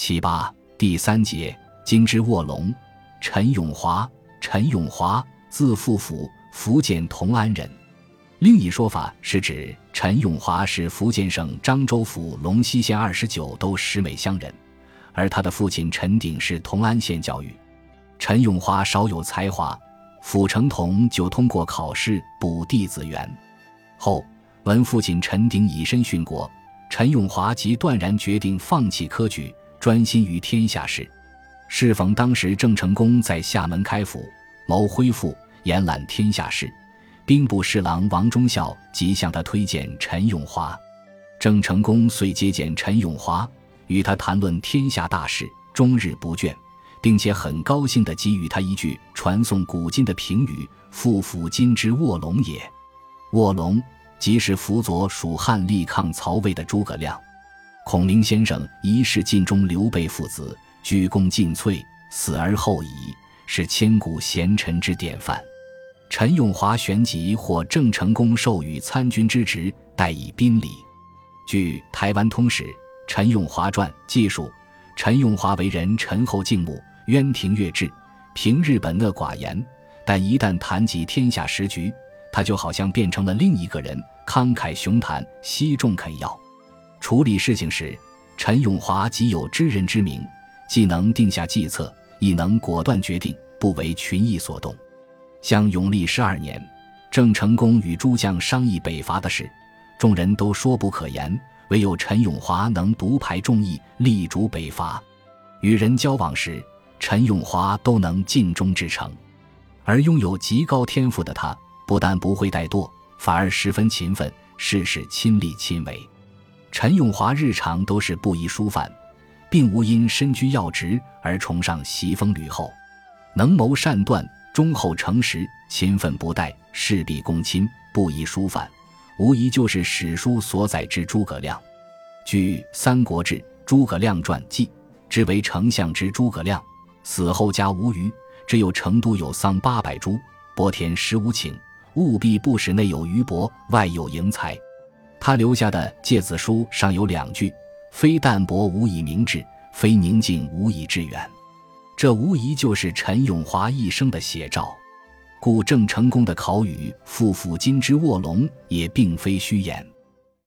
七八第三节，金之卧龙，陈永华。陈永华，字富甫，福建同安人。另一说法是指陈永华是福建省漳州府龙溪县二十九都石美乡人，而他的父亲陈鼎是同安县教育。陈永华少有才华，傅成同就通过考试补弟子缘。后闻父亲陈鼎以身殉国，陈永华即断然决定放弃科举。专心于天下事，适逢当时郑成功在厦门开府，谋恢复延揽天下事，兵部侍郎王忠孝即向他推荐陈永华。郑成功遂接见陈永华，与他谈论天下大事，终日不倦，并且很高兴地给予他一句传颂古今的评语：“复辅今之卧龙也。”卧龙即是辅佐蜀汉力抗曹魏的诸葛亮。孔明先生一世尽忠刘备父子，鞠躬尽瘁，死而后已，是千古贤臣之典范。陈永华旋即获郑成功授予参军之职，待以宾礼。据《台湾通史·陈永华传》记述，陈永华为人沉厚静穆，渊庭悦志，平日本讷寡言，但一旦谈及天下时局，他就好像变成了另一个人，慷慨雄谈，惜重肯要。处理事情时，陈永华极有知人之明，既能定下计策，亦能果断决定，不为群议所动。像永历十二年，郑成功与诸将商议北伐的事，众人都说不可言，唯有陈永华能独排众议，力主北伐。与人交往时，陈永华都能尽忠至诚，而拥有极高天赋的他，不但不会怠惰，反而十分勤奋，事事亲力亲为。陈永华日常都是布衣书饭，并无因身居要职而崇尚袭封吕后，能谋善断，忠厚诚实，勤奋不怠，事必躬亲，布衣书饭，无疑就是史书所载之诸葛亮。据《三国志·诸葛亮传》记，之为丞相之诸葛亮，死后家无余，只有成都有桑八百株，薄田十五顷，务必不使内有余帛，外有盈财。他留下的诫子书尚有两句：“非淡泊无以明志，非宁静无以致远。”这无疑就是陈永华一生的写照。故郑成功的考语“复辅今之卧龙”也并非虚言。